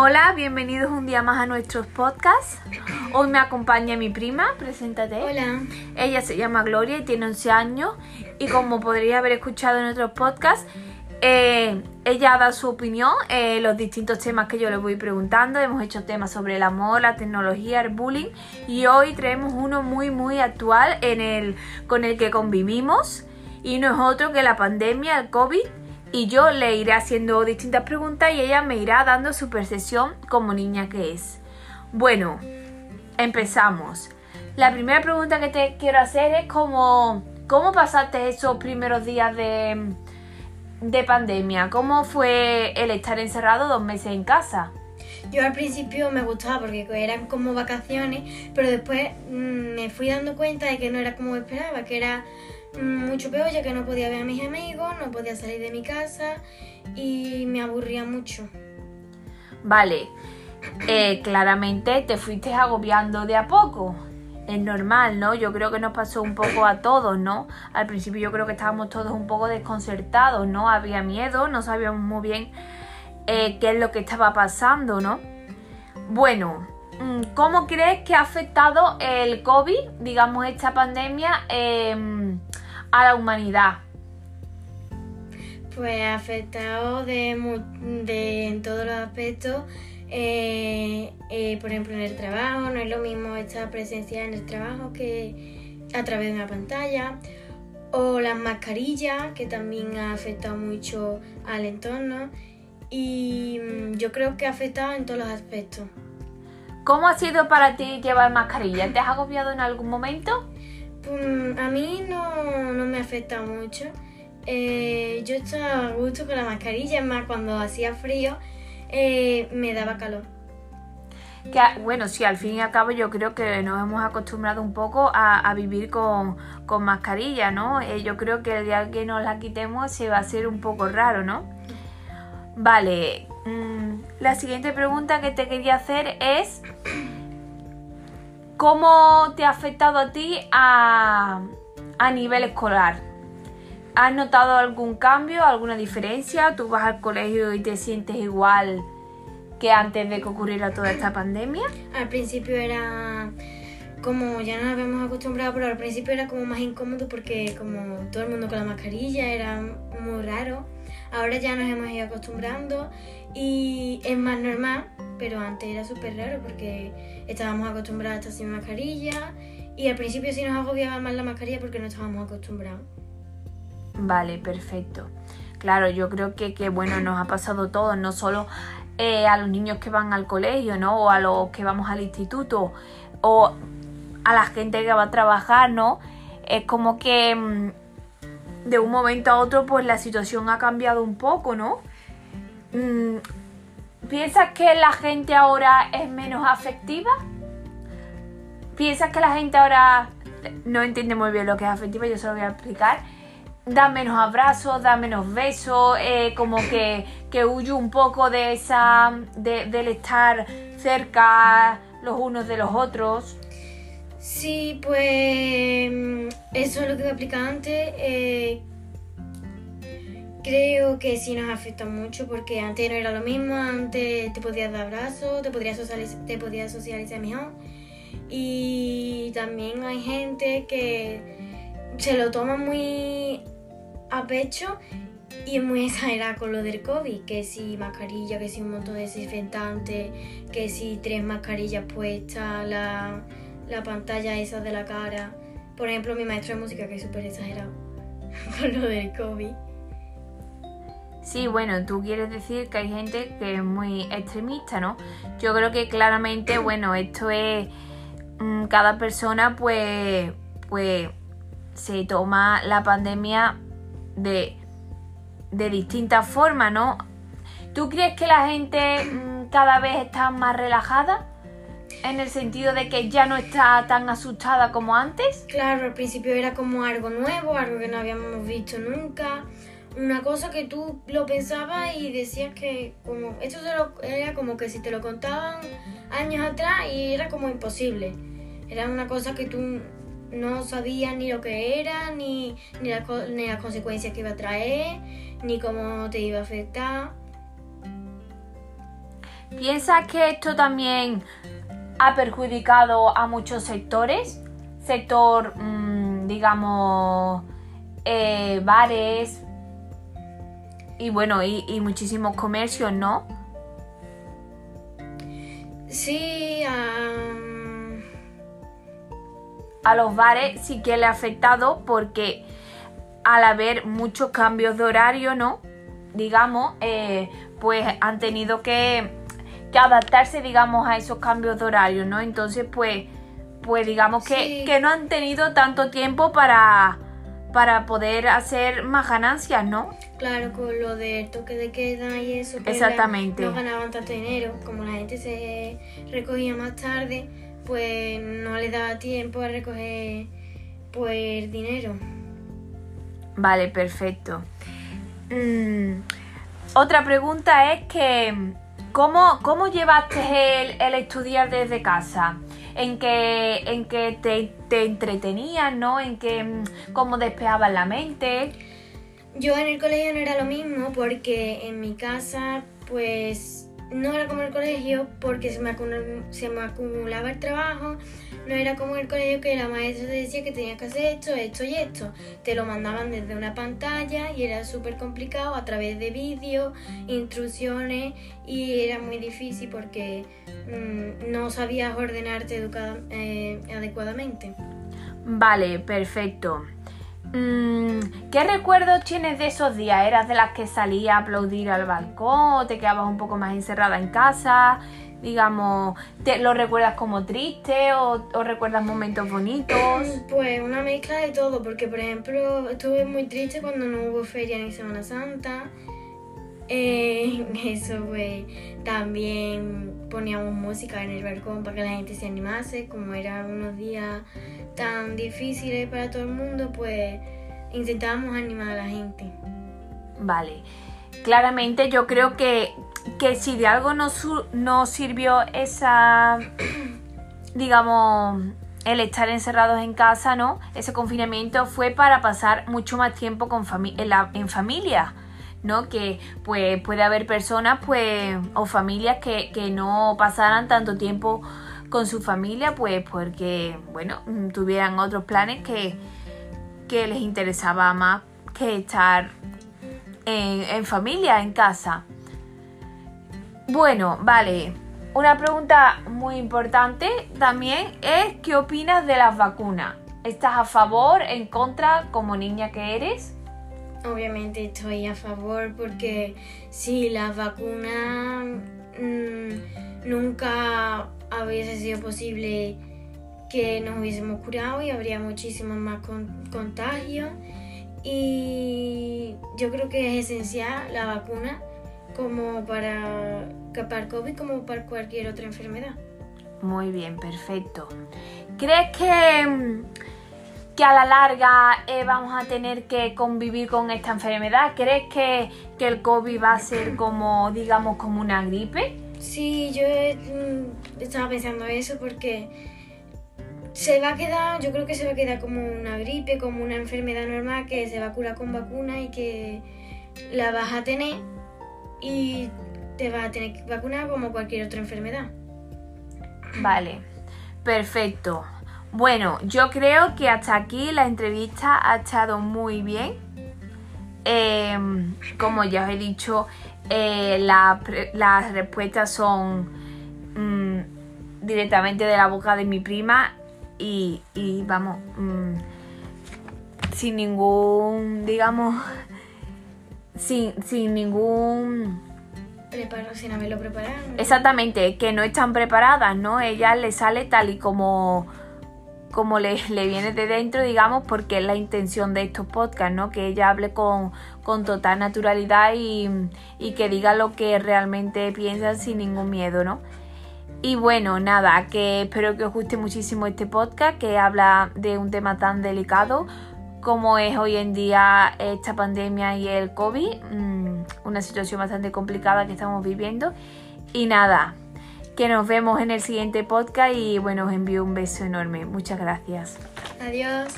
Hola, bienvenidos un día más a nuestros podcasts. Hoy me acompaña mi prima, preséntate. Hola. Ella se llama Gloria y tiene 11 años y como podría haber escuchado en otros podcasts, eh, ella dado su opinión en los distintos temas que yo le voy preguntando. Hemos hecho temas sobre el amor, la tecnología, el bullying y hoy traemos uno muy muy actual en el, con el que convivimos y no es otro que la pandemia, el COVID y yo le iré haciendo distintas preguntas y ella me irá dando su percepción como niña que es. Bueno, empezamos. La primera pregunta que te quiero hacer es cómo, cómo pasaste esos primeros días de, de pandemia. ¿Cómo fue el estar encerrado dos meses en casa? Yo al principio me gustaba porque eran como vacaciones, pero después mm, me fui dando cuenta de que no era como esperaba, que era mucho peor ya que no podía ver a mis amigos, no podía salir de mi casa y me aburría mucho. Vale, eh, claramente te fuiste agobiando de a poco. Es normal, ¿no? Yo creo que nos pasó un poco a todos, ¿no? Al principio yo creo que estábamos todos un poco desconcertados, ¿no? Había miedo, no sabíamos muy bien eh, qué es lo que estaba pasando, ¿no? Bueno, mm, ¿cómo crees que ha afectado el COVID, digamos, esta pandemia? Eh, a la humanidad? Pues ha afectado de, de en todos los aspectos. Eh, eh, por ejemplo, en el trabajo, no es lo mismo estar presencial en el trabajo que a través de una pantalla. O las mascarillas, que también ha afectado mucho al entorno. Y mm, yo creo que ha afectado en todos los aspectos. ¿Cómo ha sido para ti llevar mascarilla? ¿Te has agobiado en algún momento? Mm, a mí no, me afecta mucho. Eh, yo estaba a gusto con la mascarilla, más cuando hacía frío eh, me daba calor. Que, bueno, sí, al fin y al cabo yo creo que nos hemos acostumbrado un poco a, vivir con, mascarilla, ¿no? Eh, yo creo que el día que nos la quitemos se va a hacer un poco raro, ¿no? Vale, mm, la siguiente pregunta que te quería hacer es ¿Cómo te ha afectado a ti a, nivel escolar? ¿Has notado algún cambio, alguna diferencia? ¿Tú vas al colegio y te sientes igual que antes de que ocurriera toda esta pandemia? Al principio era como ya nos habíamos acostumbrado, pero al principio era como más incómodo porque como todo el mundo con la mascarilla era muy raro. Ahora ya nos hemos ido acostumbrando y es más normal, pero antes era súper raro porque estábamos acostumbrados a estar sin mascarilla y al principio sí nos agobiaba más la mascarilla porque no estábamos acostumbrados. Vale, perfecto. Claro, yo creo que, que bueno, nos ha pasado todo, no solo eh, a los niños que van al colegio, ¿no? O a los que vamos al instituto, o a la gente que va a trabajar, ¿no? Es como que mm, de un momento a otro, pues la situación ha cambiado un poco, ¿no? Mm, ¿Piensas que la gente ahora es menos afectiva? ¿Piensas que la gente ahora no entiende muy bien lo que es afectiva? Yo se lo voy a explicar. Da menos abrazos, da menos besos, eh, como que, que huye un poco de esa. del estar cerca los unos de los otros. Sí, pues eso es lo que te explicaba antes. Eh, Creo que sí nos afecta mucho porque antes no era lo mismo, antes te podías dar abrazos, te podías socializar, te podías socializar mejor. Y también hay gente que se lo toma muy a pecho y es muy exagerada con lo del COVID, que si mascarilla, que si un montón de desinfectante, que si tres mascarillas puestas, la, la pantalla esa de la cara. Por ejemplo, mi maestro de música que es súper exagerado con lo del COVID. Sí, bueno, tú quieres decir que hay gente que es muy extremista, ¿no? Yo creo que claramente, bueno, esto es mm, cada persona pues pues se toma la pandemia de de distintas formas, ¿no? ¿Tú crees que la gente mm, cada vez está más relajada? En el sentido de que ya no está tan asustada como antes. Claro, al principio era como algo nuevo, algo que no habíamos visto nunca una cosa que tú lo pensabas y decías que como esto era como que si te lo contaban años atrás y era como imposible. Era una cosa que tú no sabías ni lo que era, ni, ni, ni las consecuencias que iba a traer, ni cómo te iba a afectar. ¿Piensas que esto también ha perjudicado a muchos sectores? Sector, mm, digamos, eh, bares y bueno, y, muchísimos comercios, ¿no? Sí, a los bares sí que le ha afectado porque al haber muchos cambios de horario, ¿no? Digamos, eh, pues han tenido que, adaptarse, digamos, a esos cambios de horario, ¿no? Entonces, pues, pues digamos que, que no han tenido tanto tiempo para, para poder hacer más ganancias, ¿no? Claro, con lo del toque de queda y eso. Exactamente. no ganaban tanto dinero. Como la gente se recogía más tarde, pues no le daba tiempo a recoger pues dinero. Vale, perfecto. Mm, otra pregunta es que ¿cómo, cómo llevaste el, estudiar desde casa? En que, en que te, te entretenías, ¿no? En que mm, cómo despejabas la mente. Yo en el colegio no era lo mismo porque en mi casa pues no era como el colegio porque se me, acumulaba, el trabajo, no era como el colegio que la maestra te decía que tenías que hacer esto, esto y esto. Te lo mandaban desde una pantalla y era súper complicado a través de vídeos, instrucciones y era muy difícil porque mm, no sabías ordenarte eh, adecuadamente. Vale, perfecto. Mm, ¿Qué recuerdos tienes de esos días? ¿Eras de las que salía a aplaudir al balcón te quedabas un poco más encerrada en casa? Digamos, ¿te, ¿lo recuerdas como triste o, recuerdas momentos bonitos? Pues una mezcla de todo, porque por ejemplo estuve muy triste cuando no hubo feria ni Semana Santa. Eh, eso pues también poníamos música en el balcón para que la gente se animase, como eran unos días tan difíciles para todo el mundo, pues intentábamos animar a la gente. Vale, claramente yo creo que, que si de algo nos, nos sirvió esa, digamos, el estar encerrados en casa, ¿no? Ese confinamiento fue para pasar mucho más tiempo con en, en familia ¿no? Que pues puede haber personas pues o familias que, no pasaran tanto tiempo con su familia pues porque bueno tuvieran otros planes que, que les interesaba más que estar en, familia, en casa. Bueno, vale. Una pregunta muy importante también es ¿qué opinas de las vacunas? ¿Estás a favor, en contra, como niña que eres? Obviamente estoy a favor porque si las vacunas mm, nunca hubiese sido posible que nos hubiésemos curado y habría muchísimos más contagios. Y yo creo que es esencial la vacuna como para, el COVID como para cualquier otra enfermedad. Muy bien, perfecto. ¿Crees que mm, que a la larga eh, vamos a tener que convivir con esta enfermedad? ¿Crees que, el COVID va a ser como, digamos, como una gripe? Sí, yo mm, estaba pensando eso porque se va a quedar, yo creo que se va a quedar como una gripe, como una enfermedad normal que se va con vacuna y que la vas a tener y te vas a tener que vacunar como cualquier otra enfermedad. Vale, perfecto. Bueno, yo creo que hasta aquí la entrevista ha estado muy bien. Em, como ya os he dicho, eh, las respuestas son mm, directamente de la boca de mi prima y, vamos, mm, sin ningún, digamos, sin, sin ningún... Preparo, sin haberlo preparado. Exactamente, que no están preparadas, ¿no? Ella le sale tal y como como le, viene de dentro, digamos, porque es la intención de estos podcasts, ¿no? Que ella hable con, total naturalidad y, que diga lo que realmente piensa sin ningún miedo, ¿no? Y bueno, nada, que espero que os guste muchísimo este podcast que habla de un tema tan delicado como es hoy en día esta pandemia y el COVID, mm, una situación bastante complicada que estamos viviendo. Y nada, que nos vemos en el siguiente podcast y bueno, os envío un beso enorme. Muchas gracias. Adiós.